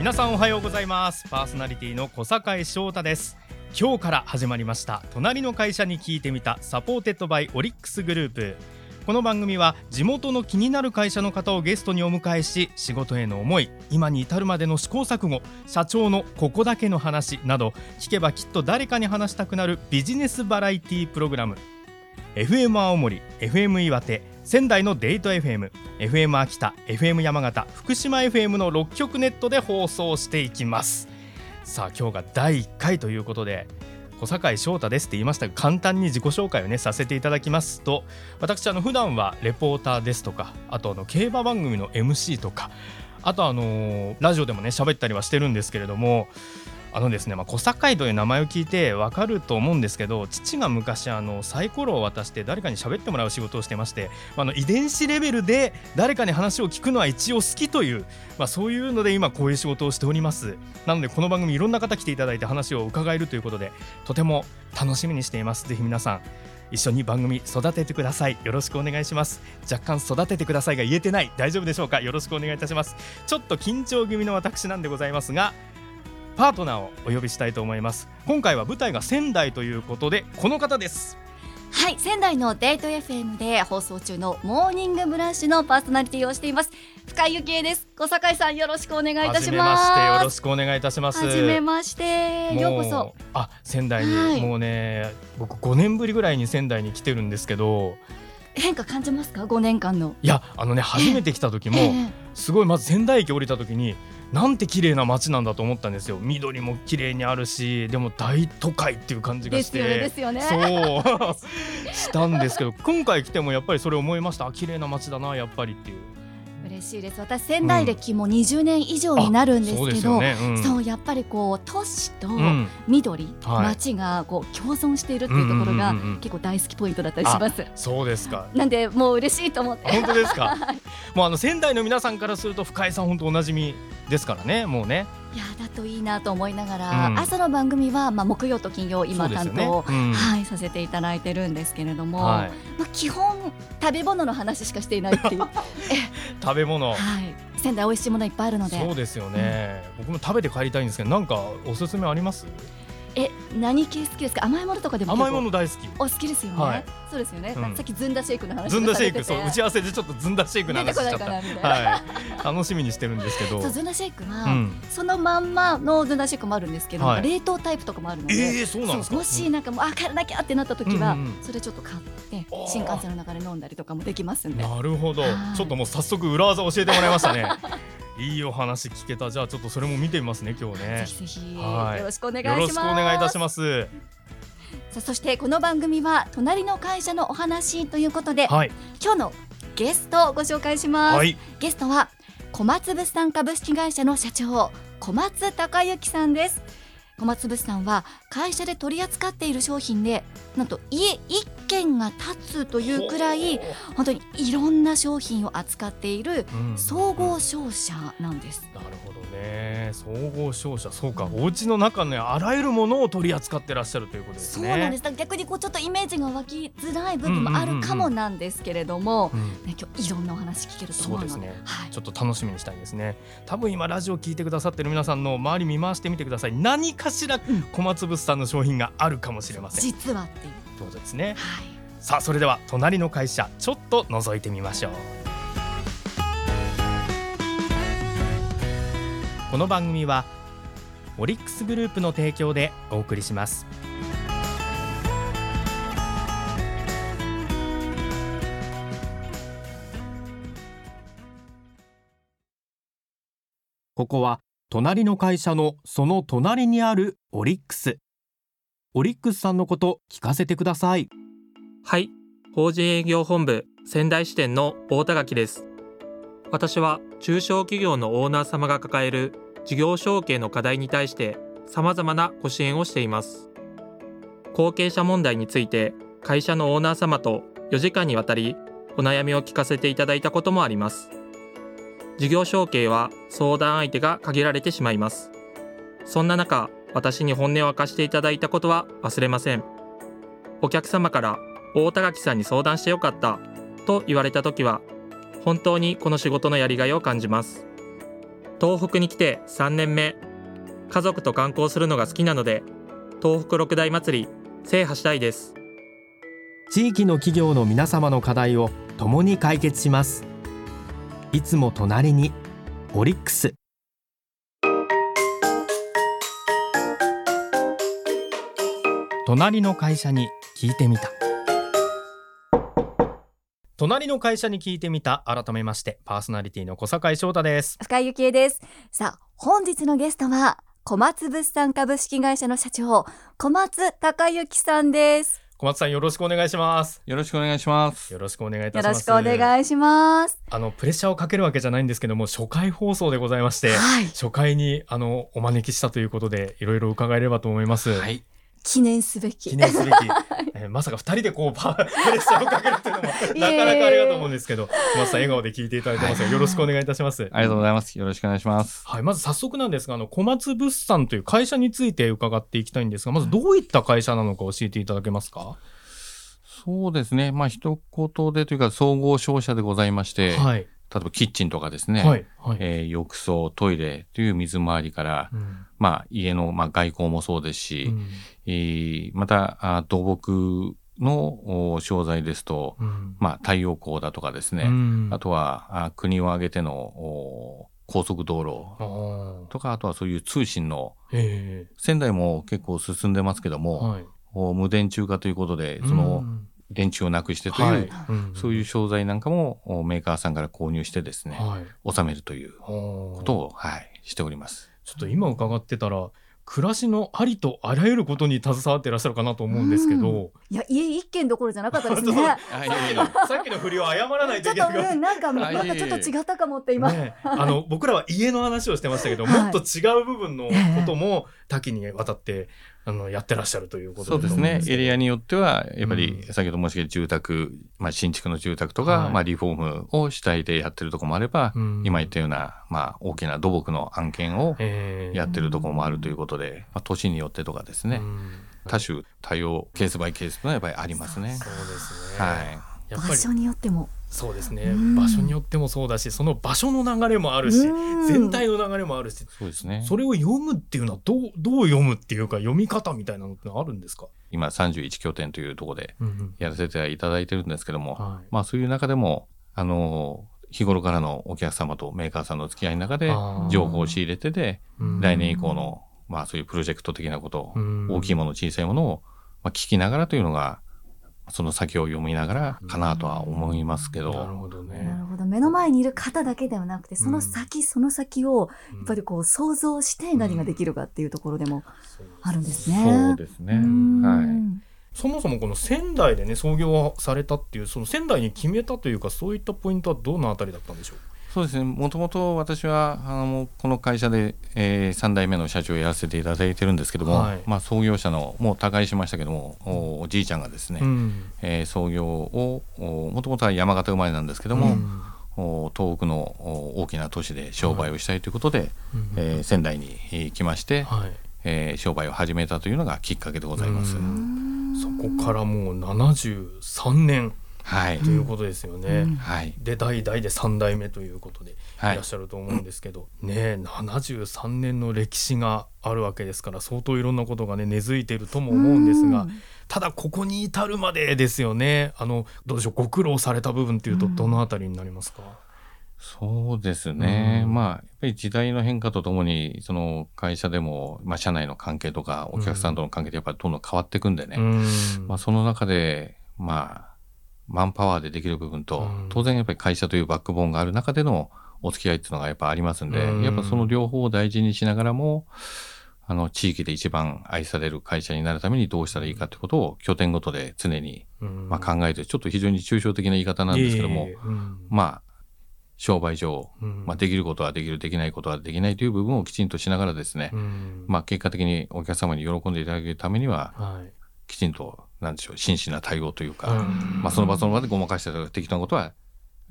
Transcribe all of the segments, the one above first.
皆さんおはようございます。パーソナリティの小坂翔太です。今日から始まりました。隣の会社に聞いてみた。 Supported by オリックスグループ。この番組は地元の気になる会社の方をゲストにお迎えし仕事への思い今に至るまでの試行錯誤社長のここだけの話など聞けばきっと誰かに話したくなるビジネスバラエティプログラム。FM 青森 FM 岩手仙台のデート FM、FM 秋田、FM 山形、福島 FM の6局ネットで放送していきます。さあ今日が第1回ということで小坂井翔太ですって言いましたが簡単に自己紹介をねさせていただきますと私あの普段はレポーターですとかあとあの競馬番組の MC とかあとあのラジオでもね喋ったりはしてるんですけれどもあのですね、まあ、小堺という名前を聞いてわかると思うんですけど父が昔あのサイコロを渡して誰かに喋ってもらう仕事をしてましてあの遺伝子レベルで誰かに話を聞くのは一応好きという、まあ、そういうので今こういう仕事をしております。なのでこの番組いろんな方来ていただいて話を伺えるということでとても楽しみにしています。ぜひ皆さん一緒に番組育ててください。よろしくお願いします。若干育ててくださいが言えてない。大丈夫でしょうか？よろしくお願いいたします。ちょっと緊張気味の私なんでございますがパートナーをお呼びしたいと思います。今回は舞台が仙台ということでこの方です。はい仙台のデート FM で放送中のモーニングブラッシュのパーソナリティをしています。深井幸恵です。小坂井さんよろしくお願いいたします。よろしくお願いいたします。はじめまして。ようこそ。あ仙台に、はい、もうね僕5年ぶりぐらいに仙台に来てるんですけど。変化感じますか？5年間の。いやあのね初めて来た時も、すごいまず仙台駅降りた時になんて綺麗な街なんだと思ったんですよ。緑も綺麗にあるしでも大都会っていう感じがして。ですよねそう。したんですけど今回来てもやっぱりそれ思いました。綺麗な街だなやっぱりっていう。嬉しいです私仙台歴も20年以上になるんですけど、うんそう、ねうん、やっぱりこう都市と緑、うんはい、街がこう共存しているっていうところが結構大好きポイントだったりします。そうですか。なんでもう嬉しいと思って。本当ですか。もうあの仙台の皆さんからすると深井さん本当おなじみですからねもうね。いやだといいなと思いながら、うん、朝の番組は、まあ、木曜と金曜今担当、ね。うん、はい、させていただいてるんですけれども、はい、まあ、基本食べ物の話しかしていないっていう。食べ物、はい、仙台美味しいものいっぱいあるので。そうですよね、うん、僕も食べて帰りたいんですけどなんかおすすめあります？え何系好きですか？甘いものとかでも甘いもの大好き。お好きですよね、はい、そうですよね、うん、さっきずんだシェイクの話ずんだシェイクそう。打ち合わせでちょっとずんだシェイクの話しちゃった。はい、楽しみにしてるんですけど。ずんだシェイクは、うん、そのまんまのずんだシェイクもあるんですけど、はい、冷凍タイプとかもあるので、えー、そうなんですか？もしなんかもうあ帰らなきゃってなった時は、うんうん、それちょっと買って新幹線の中で飲んだりとかもできますんで。なるほど。ちょっともう早速裏技教えてもらいましたねいいお話聞けた。じゃあちょっとそれも見てみますね今日ね。ぜひぜひ、はい、よろしくお願いします。よろしくお願いいたします。さあそしてこの番組は隣の会社のお話ということで、はい、今日のゲストをご紹介します、はい、ゲストは小松物産株式会社の社長小松隆之さんです。小松物産は会社で取り扱っている商品でなんと家一軒が建つというくらい本当にいろんな商品を扱っている総合商社なんです。なるほどね。総合商社。そうか、うん、お家の中のあらゆるものを取り扱ってらっしゃるということですね。そうなんです。逆にこうちょっとイメージが湧きづらい部分もあるかもなんですけれども、ね、今日いろんなお話聞けると思うので。そうですね、はい、ちょっと楽しみにしたいですね。多分今ラジオ聞いてくださってる皆さんの周り見回してみてください。何かしら小松物産の商品があるかもしれません。実はっていうことですね。はい。さあそれでは隣の会社ちょっと覗いてみましょう。この番組はオリックスグループの提供でお送りします。ここは隣の会社のその隣にあるオリックスオリックスさんのこと聞かせてください。はい。法人営業本部仙台支店の大田垣です。私は中小企業のオーナー様が抱える事業承継の課題に対して様々なご支援をしています。後継者問題について会社のオーナー様と4時間にわたりお悩みを聞かせていただいたこともあります。事業承継は相談相手が限られてしまいます。そんな中私に本音を明かしていただいたことは忘れません。お客様から大田垣さんに相談してよかったと言われた時は本当にこの仕事のやりがいを感じます。東北に来て3年目家族と観光するのが好きなので東北六大祭り制覇したいです。地域の企業の皆様の課題を共に解決します。いつも隣にオリックス。隣の会社に聞いてみた。隣の会社に聞いてみた。改めましてパーソナリティの小坂井翔太です。深井幸恵です。さあ本日のゲストは小松物産株式会社の社長小松隆之さんです。小松さんよろしくお願いします。よろしくお願いします。よろしくお願いいたします。よろしくお願いします。あのプレッシャーをかけるわけじゃないんですけども初回放送でございまして、はい、初回にあのお招きしたということでいろいろ伺えればと思います。はい記念すべき。記念すべき。えー、まさか二人でこうパプレッシャーをかけるっていうのも なかなかありがとう思うんですけど、小松さん笑顔で聞いていただいてますが、よろしくお願いいたします。ありがとうございます。よろしくお願いします。はい、まず早速なんですが、あの小松物産という会社について伺っていきたいんですが、まずどういった会社なのか教えていただけますか？そうですね。まあ一言でというか総合商社でございまして、はい、例えばキッチンとかですね、はいはい、えー、浴槽、トイレという水回りから、うん、まあ家の、まあ、外交もそうですし、うん、えー、またあ土木の商材ですと、うん、まあ太陽光だとかですね、うん、あとはあ国を挙げての高速道路とか、あとはそういう通信の、仙台も結構進んでますけども、はい、無電柱化ということで、その、電池をなくしてという、そういう商材なんかもメーカーさんから購入してですね、はい、収めるということを、はい、しております。ちょっと今伺ってたら暮らしのありとあらゆることに携わっていらっしゃるかなと思うんですけど、うん、いや家一軒どころじゃなかったですね。さっきの振りを謝らないといけない、うん、なんかなんかちょっと違ったかもって今、ね、あの僕らは家の話をしてましたけど、もっと違う部分のことも多岐にわたってあのやってらっしゃるということそうですね。エリアによってはやっぱり、先ほど申し上げた住宅、まあ、新築の住宅とか、はい、まあ、リフォームを主体でやってるところもあれば、うん、今言ったような、まあ、大きな土木の案件をやってるところもあるということで、まあ、都市によってとかですね、多種多様ケースバイケースのやっぱりありますね。そうですね、はい場所によっても。そうですね、場所によってもそうだしその場所の流れもあるし全体の流れもあるしそうですね。それを読むっていうのはどうどう読むっていうか読み方みたいなのってあるんですか？今31拠点というところでやらせていただいてるんですけども、うんうん、まあそういう中でもあの日頃からのお客様とメーカーさんの付き合いの中で情報を仕入れてで来年以降のまあそういうプロジェクト的なこと、大きいもの小さいものをまあ聞きながらというのがその先を読みながらかなとは思いますけど。なるほどね。なるほど。目の前にいる方だけではなくて、その先、その先を、やっぱりこう想像して何ができるかっていうところでもあるんですね。そうですね。はい。そもそもこの仙台でね創業されたっていうその仙台に決めたというかそういったポイントはどのあたりだったんでしょう？そうですね。もともと私はあのこの会社で、えー、3代目の社長をやらせていただいてるんですけども、はい、まあ、創業者のもう他界しましたけどもおおじいちゃんがですね、うん、えー、創業をもともとは山形生まれなんですけども、うん、お東北の大きな都市で商売をしたいということで、はい、えー、仙台に来まして、はい、えー、商売を始めたというのがきっかけでございます。そこからもう73年はい、ということですよね。はい、で代々で3代目ということでい。らっしゃると思うんですけど、はい、ね73年の歴史があるわけですから相当いろんなことがね根付いているとも思うんですが。ただここに至るまでですよね。あのどうでしょうご苦労された部分っていうとどのあたりになりますか？そうですね、うん、まあやっぱり時代の変化とともにその会社でも、まあ、社内の関係とかお客さんとの関係でやっぱりどんどん変わっていくんでね、うん、まあ、その中でまあマンパワーでできる部分と、当然やっぱり会社というバックボーンがある中でのお付き合いっていうのがやっぱありますんで、やっぱその両方を大事にしながらも、あの、地域で一番愛される会社になるためにどうしたらいいかってことを拠点ごとで常に、まあ、考えて、ちょっと非常に抽象的な言い方なんですけども、まあ、商売上、まあ、できることはできる、できないことはできないという部分をきちんとしながらですね、まあ、結果的にお客様に喜んでいただけるためには、きちんとなんでしょう真摯な対応というか、うん、まあ、その場その場でごまかしたりとか適当なことは、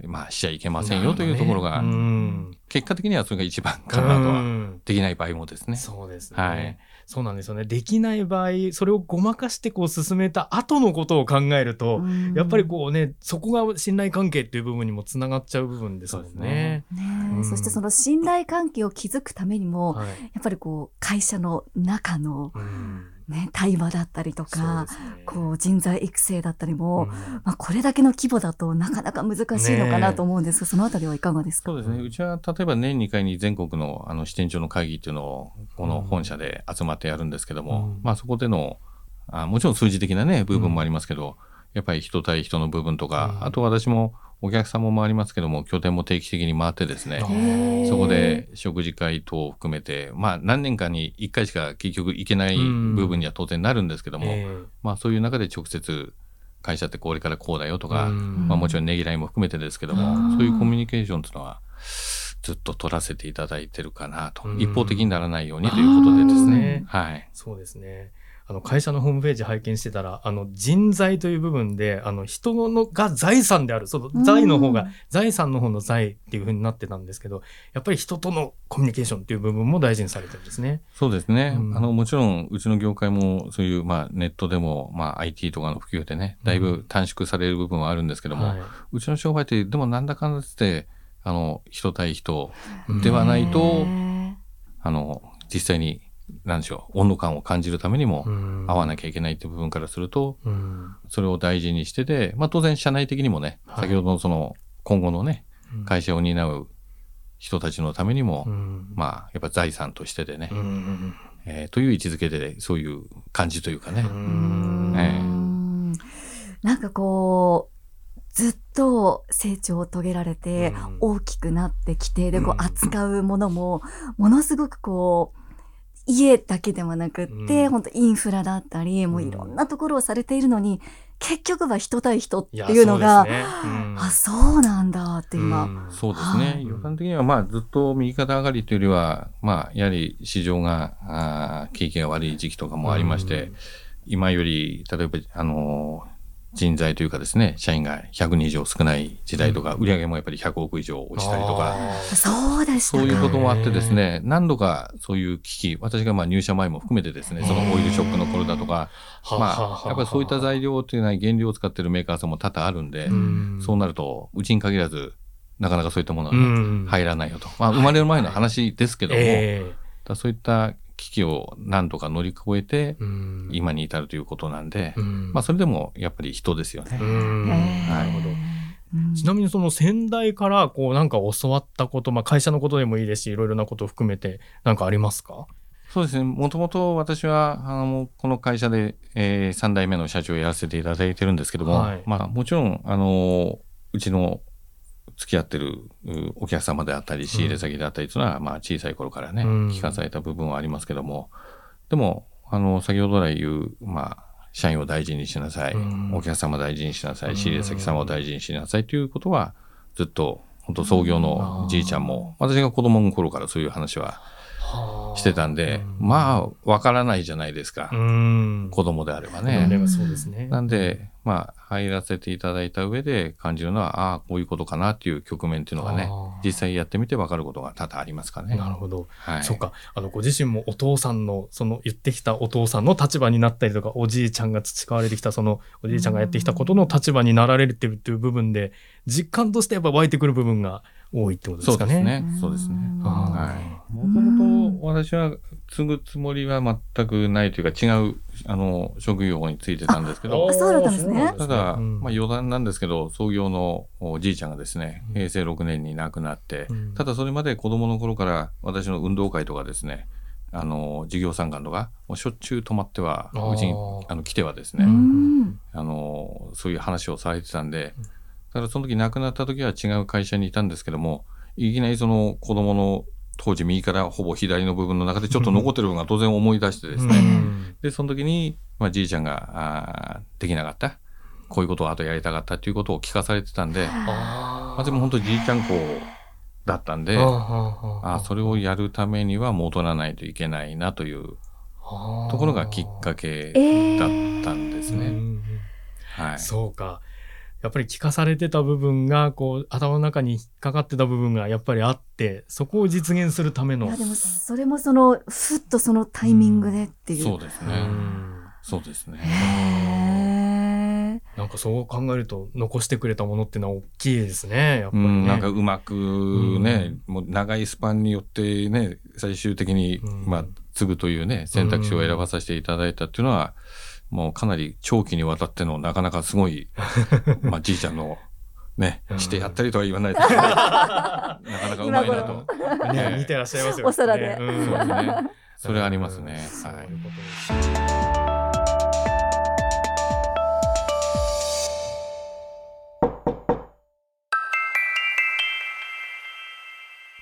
まあ、しちゃいけませんよというところが、ねうん、結果的にはそれが一番かなとは、できない場合もですね。そうですね、はい。そうなんですよね。できない場合、それをごまかしてこう進めた後のことを考えると、やっぱりこうね、そこが信頼関係っていう部分にもつながっちゃう部分ですもんね。ねそしてその信頼関係を築くためにも、はい、やっぱりこう会社の中の、ね、対話だったりとか、ね、こう人材育成だったりも、うん、まあ、これだけの規模だとなかなか難しいのかなと思うんですが、ね、そのあたりはいかがですか？そうですね。うちは例えば年2回に全国のあの支店長の会議っていうのをこの本社で集まってやるんですけども、うん、まあ、そこでのあもちろん数字的なね部分もありますけど、うん、やっぱり人対人の部分とか、あと私もお客さんも回りますけども拠点も定期的に回ってですねそこで食事会等を含めてまあ何年かに1回しか結局行けない部分には当然なるんですけども、まあそういう中で直接会社ってこれからこうだよとか、まあ、もちろんねぎらいも含めてですけどもそういうコミュニケーションというのはずっと取らせていただいてるかなと、一方的にならないようにということでですね。はい。そうですね。あの会社のホームページ拝見してたらあの人材という部分であの人のが財産である。その財の方が、財産の方の財っていうふうになってたんですけどやっぱり人とのコミュニケーションっていう部分も大事にされてるんですね。そうですね、うん、あのもちろんうちの業界もそういう、まあ、ネットでも、まあ、IT とかの普及でねだいぶ短縮される部分はあるんですけども、うんはい、うちの商売ってでもなんだかんだってあの人対人ではないとあの実際になんでしょう、温度感を感じるためにも合わなきゃいけないっていう部分からすると、それを大事にしてで、まあ当然社内的にもね、先ほどのその今後のね、会社を担う人たちのためにも、まあやっぱ財産としてでね、えー、という位置づけでそういう感じというかね。えー、なんかこう、ずっと成長を遂げられて、大きくなってきて、で、こう扱うものも、ものすごくこう、家だけではなくって、うん、本当インフラだったり、もういろんなところをされているのに、結局は人対人っていうのが、ね。うん、あ、そうなんだって今。うん、そうですね。予算的にはまあずっと右肩上がりというよりは、まあやはり市場が、あ景気が悪い時期とかもありまして、今より、例えば、あのー人材というかですね、社員が100人以上少ない時代とか、売上もやっぱり100億以上落ちたりとか、そうでそういうこともあってですね、何度かそういう危機、私がまあ入社前も含めてですね、そのオイルショックの頃だとか、まあ、やっぱりそういった材料というのは原料を使っているメーカーさんも多々あるんで、そうなると、うちに限らず、なかなかそういったものは、入らないよと。まあ、生まれる前の話ですけども、そういった危機を何とか乗り越えて、今に至るということなんで、まあそれでもやっぱり人ですよね。なるほど。ちなみにその先代からこうなんか教わったこと、まあ会社のことでもいいですし、いろいろなことを含めて何かありますか？そうですね。もともと私は、あの、この会社で、えー、3代目の社長をやらせていただいてるんですけども、はい、まあもちろん、あの、うちの付き合ってるお客様であったり、仕入れ先であったりというのは、まあ小さい頃からね、聞かされた部分はありますけども、でも、あの、先ほど来言う、まあ、社員を大事にしなさい、お客様大事にしなさい、仕入れ先様を大事にしなさいということは、ずっと、本当創業のじいちゃんも、私が子供の頃からそういう話はしてたんで、まあ、わからないじゃないですか。子供であればね。そうですね。なんで、まあ、入らせていただいた上で感じるのは、ああ、こういうことかなっていう局面っていうのがね、実際やってみて分かることが多々ありますかね。なるほど。はい、そうか。あの、ご自身もお父さんの、その言ってきたお父さんの立場になったりとか、おじいちゃんが培われてきた、その、おじいちゃんがやってきたことの立場になられていうっていう部分で、実感としてやっぱ湧いてくる部分が多いってことですかね。そうですね。そうですね。はい。もともと私は継ぐつもりは全くないというか違うあの職業についてたんですけど。そうだったんですね。ただ、まあ余談なんですけど、創業のおじいちゃんがですね、平成6年に亡くなって、ただそれまで子供の頃から私の運動会とかですね、あの授業参観とかもうしょっちゅう泊まってはうちにあの来てはですねあのそういう話をされてたんでただその時亡くなった時は違う会社にいたんですけどもいきなりその子供の当時右からほぼ左の部分の中でちょっと残ってる部分が当然思い出してですね、でその時に、まあ、じいちゃんがあできなかった。こういうことをあとやりたかったっていうことを聞かされてたんで、まあ、でも本当じいちゃん子だったんで、あそれをやるためには戻らないといけないなというところがきっかけだったんですね。えー、はい、そうか。やっぱり聞かされてた部分が、こう、頭の中に引っかかってた部分がやっぱりあって、そこを実現するための。いや、でも、それもその、ふっとそのタイミングでっていう。うん、そうですね。そうですね。なんかそう考えると残してくれたものっていうのは大きいですね。やっぱり、ね、なんかうまくね、うん、もう長いスパンによってね、最終的に、まあ、継ぐというね、選択肢を選ばさせていただいたっていうのは、もうかなり長期にわたってのなかなかすごい、まあじいちゃんのね、してやったりとは言わないですけど、なかなかうまいなと。ね、見てらっしゃいますよね。お皿で。そうですね。それありますね。はい。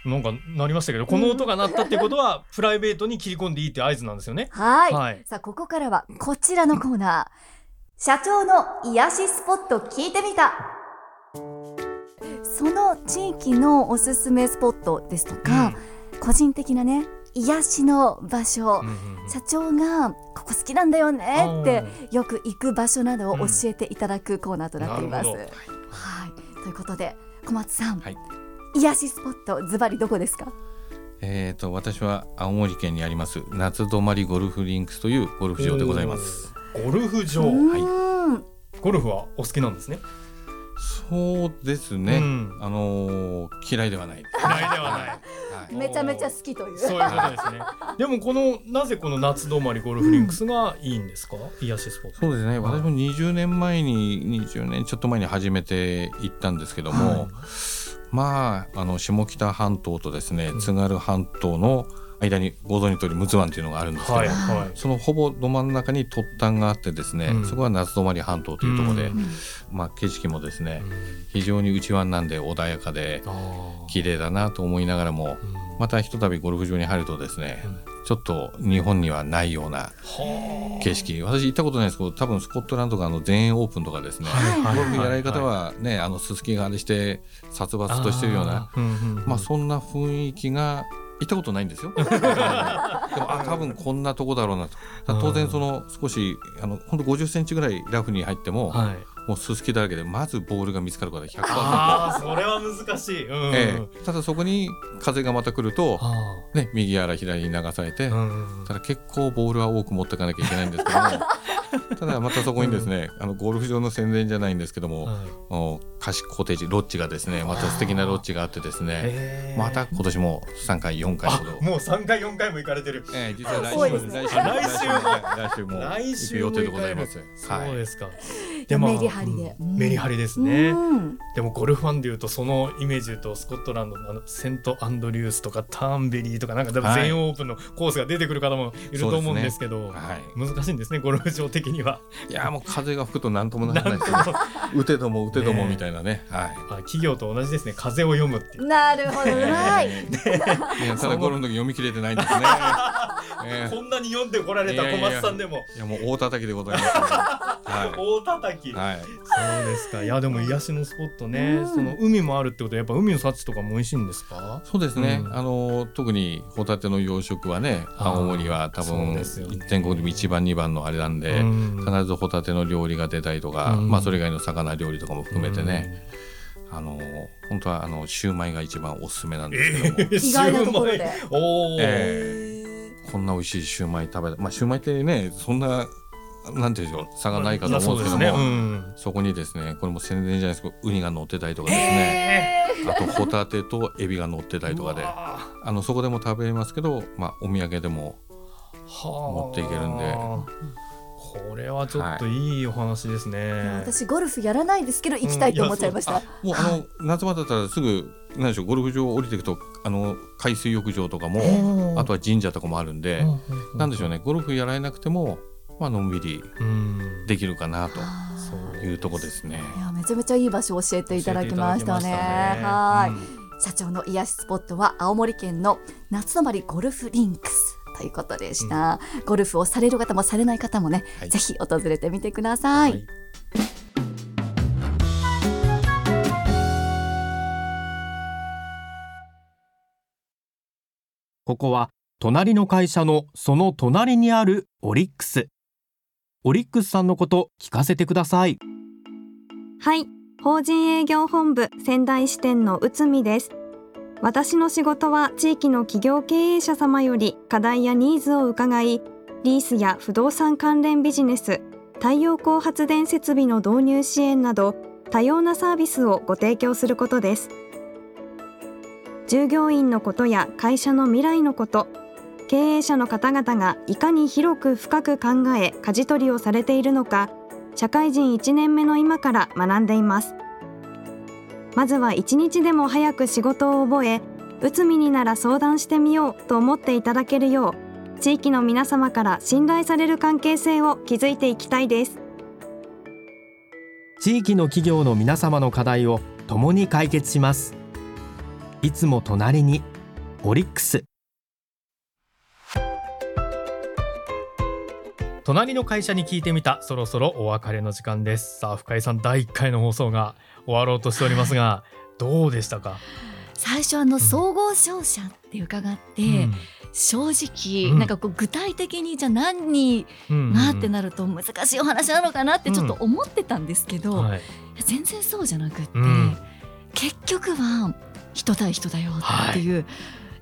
なんかなりましたけど、この音が鳴ったってことは、プライベートに切り込んでいいって合図なんですよね。はい。はい、さあ、ここからはこちらのコーナー。社長の癒しスポット聞いてみた。その地域のおすすめスポットですとか、うん、個人的なね、癒しの場所、社長がここ好きなんだよねってよく行く場所などを教えていただくコーナーとなっています。うん、はい、ということで小松さん、はい、癒しスポットズバリどこですか？えーと、私は青森県にあります夏泊まりゴルフリンクスというゴルフ場でございます。ゴルフ場。はい。ゴルフはお好きなんですね？そうですね、うん、あのー、嫌いではない。嫌いではない、はい、めちゃめちゃ好きという。そういうことですね。でもこのなぜこの夏泊まりゴルフリンクスがいいんですか、うん、癒しスポット。そうですね。私も20年前に20年ちょっと前に初めて行ったんですけども、はいまあ、あの下北半島とですね、津軽半島の間にご存じ通り陸奥湾というのがあるんですけど、はいはい、そのほぼど真ん中に突端があってですね、うん、そこは夏泊半島というところで、うん、まあ、景色もですね、うん、非常に内湾なんで穏やかで綺麗だなと思いながらも、またひとたびゴルフ場に入るとですね、ちょっと日本にはないような景色。私行ったことないですけど多分スコットランドがあの全英オープンとかですね、ゴルフやられ方はね、あのすすきがあれして殺伐としてるようなまあそんな雰囲気が行ったことないんですよ。でもあ多分こんなとこだろうなと。当然その少しあの本当50センチぐらいラフに入っても、はい、もうすすきだらけでまずボールが見つかることは100%ああそれは難しい、うん、ええ、ただそこに風がまた来ると、ね、右やら左に流されて、ただ結構ボールは多く持っていかなきゃいけないんですけども ただまたそこにですね、あのゴルフ場の宣伝じゃないんですけども、はい、貸しコテージロッジがですねまた素敵なロッジがあってですねまた今年も3回4回ほど。もう3回4回も行かれてる、ええ、実は来週も、ね、来週も。来週も来週も行く予定でございます。そうですか、はいでもメリハリで、うん、メリハリですね、うん、でもゴルフファンでいうとそのイメージでいうとスコットランドのあのセントアンドリュースとかターンベリーとかなんか全英オープンのコースが出てくる方もいると思うんですけど、ねはい、難しいんですねゴルフ場的には。いやもう風が吹くと何ともならないですね。打てども打てどもみたいなね、ね、はい、企業と同じですね。風を読むっていう。なるほど。はい、ね、ただゴルフの時読み切れてないんですね。えー、こんなに読んでこられた小松さんでも。いやもう大叩きでございます、はい、大叩き、はい、そうですか。いやでも癒しのスポットね、その海もあるってことはやっぱ海の幸とかも美味しいんですか？そうですね、うん、あの特にホタテの養殖はね青森は多分全国でも一番二番のあれなんで、必ずホタテの料理が出たりとか、まあそれ以外の魚料理とかも含めてね、あの本当はあのシューマイが一番おすすめなんですけども、えー、意外なところで。お、えー、こんな美味しいシューマイ食べたまあシューマイってねそんななんていうんでしょう差がないかと思うんですけども、ね。うん、そこにですねこれも宣伝じゃないですけどウニが乗ってたりとかですね、えー、あとホタテとエビが乗ってたりとかであのそこでも食べますけど、まあ、お土産でも持っていけるんで。これはちょっとい。いお話ですね、はい、私ゴルフやらないですけど行きたいと思っちゃいました、うん、もうあの夏場だったらすぐなんでしょうゴルフ場降りていくとあの海水浴場とかもあとは神社とかもあるんで、なんでしょうねゴルフやられなくてもまあのんびりできるかなと。いうとこですね。いやめちゃめちゃいい場所を教えていただきましたね。ねはい、うん、社長の癒しスポットは青森県の夏泊まりゴルフリンクス。ということでした、うん、ゴルフをされる方もされない方もね、はい、ぜひ訪れてみてください、はい。ここは隣の会社のその隣にあるオリックスオリックスさんのこと聞かせてください。はい。法人営業本部仙台支店の内海です。私の仕事は地域の企業経営者様より課題やニーズを伺いリースや不動産関連ビジネス太陽光発電設備の導入支援など多様なサービスをご提供することです。従業員のことや会社の未来のこと経営者の方々がいかに広く深く考え舵取りをされているのか社会人1年目の今から学んでいます。まずは1日でも早く仕事を覚えうつみになら相談してみようと思っていただけるよう地域の皆様から信頼される関係性を築いていきたいです。地域の企業の皆様の課題を共に解決します。いつも隣にオリックス。隣の会社に聞いてみた。そろそろお別れの時間です。さあ深井さん第1回の放送が終わろうとしておりますが どうでしたか？最初あの総合商社って伺って、うん、正直、うん、なんかこう具体的にじゃあ何になってなると難しいお話なのかなってちょっと思ってたんですけど、うんはい、全然そうじゃなくって、結局は人対人だよっていう、はい、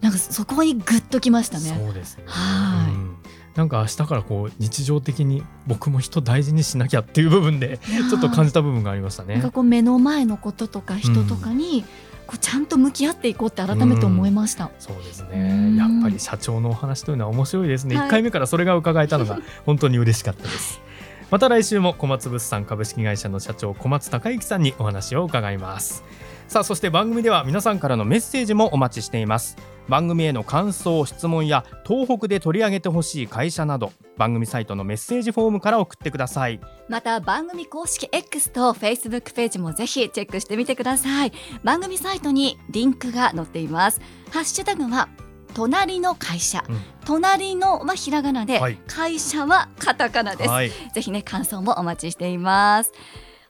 なんかそこにグッときましたね。そうですね。はい、なんか明日からこう日常的に僕も人大事にしなきゃっていう部分でちょっと感じた部分がありましたね。なんかこう目の前のこととか人とかに、こうちゃんと向き合っていこうって改めて思いました、うん、そうですね。やっぱり社長のお話というのは面白いですね、はい、1回目からそれが伺えたのが本当に嬉しかったです。また来週も小松物産株式会社の社長小松孝之さんにお話を伺います。さあそして番組では皆さんからのメッセージもお待ちしています番組への感想質問や東北で取り上げてほしい会社など番組サイトのメッセージフォームから送ってください。また番組公式 X と Facebook ページもぜひチェックしてみてください。番組サイトにリンクが載っています。ハッシュタグは隣の会社、うん、隣のはひらがなで、はい、会社はカタカナです、はい、ぜひね感想もお待ちしています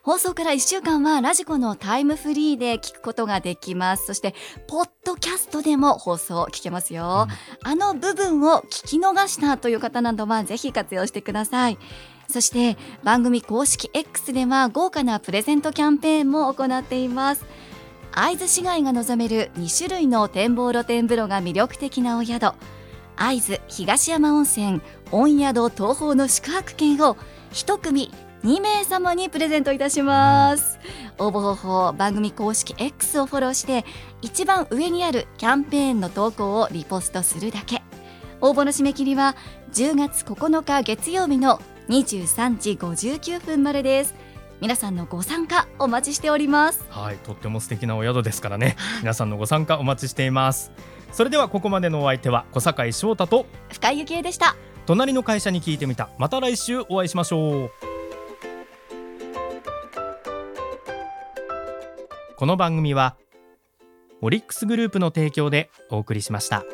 放送から1週間はラジコのタイムフリーで聞くことができます。そしてポッドキャストでも放送聞けますよ、うん、あの部分を聞き逃したという方などはぜひ活用してください。そして番組公式 X では豪華なプレゼントキャンペーンも行っています。会津市街が望める2種類の展望露天風呂が魅力的なお宿。会津東山温泉温宿東宝の宿泊券を1組2名様にプレゼントいたします。応募方法番組公式 X をフォローして一番上にあるキャンペーンの投稿をリポストするだけ。応募の締め切りは10月9日月曜日の23時59分までです。皆さんのご参加お待ちしております。はいとっても素敵なお宿ですからね。皆さんのご参加お待ちしています。それではここまでのお相手は小坂井翔太と深井幸恵でした。隣の会社に聞いてみた。また来週お会いしましょうこの番組はオリックスグループの提供でお送りしました。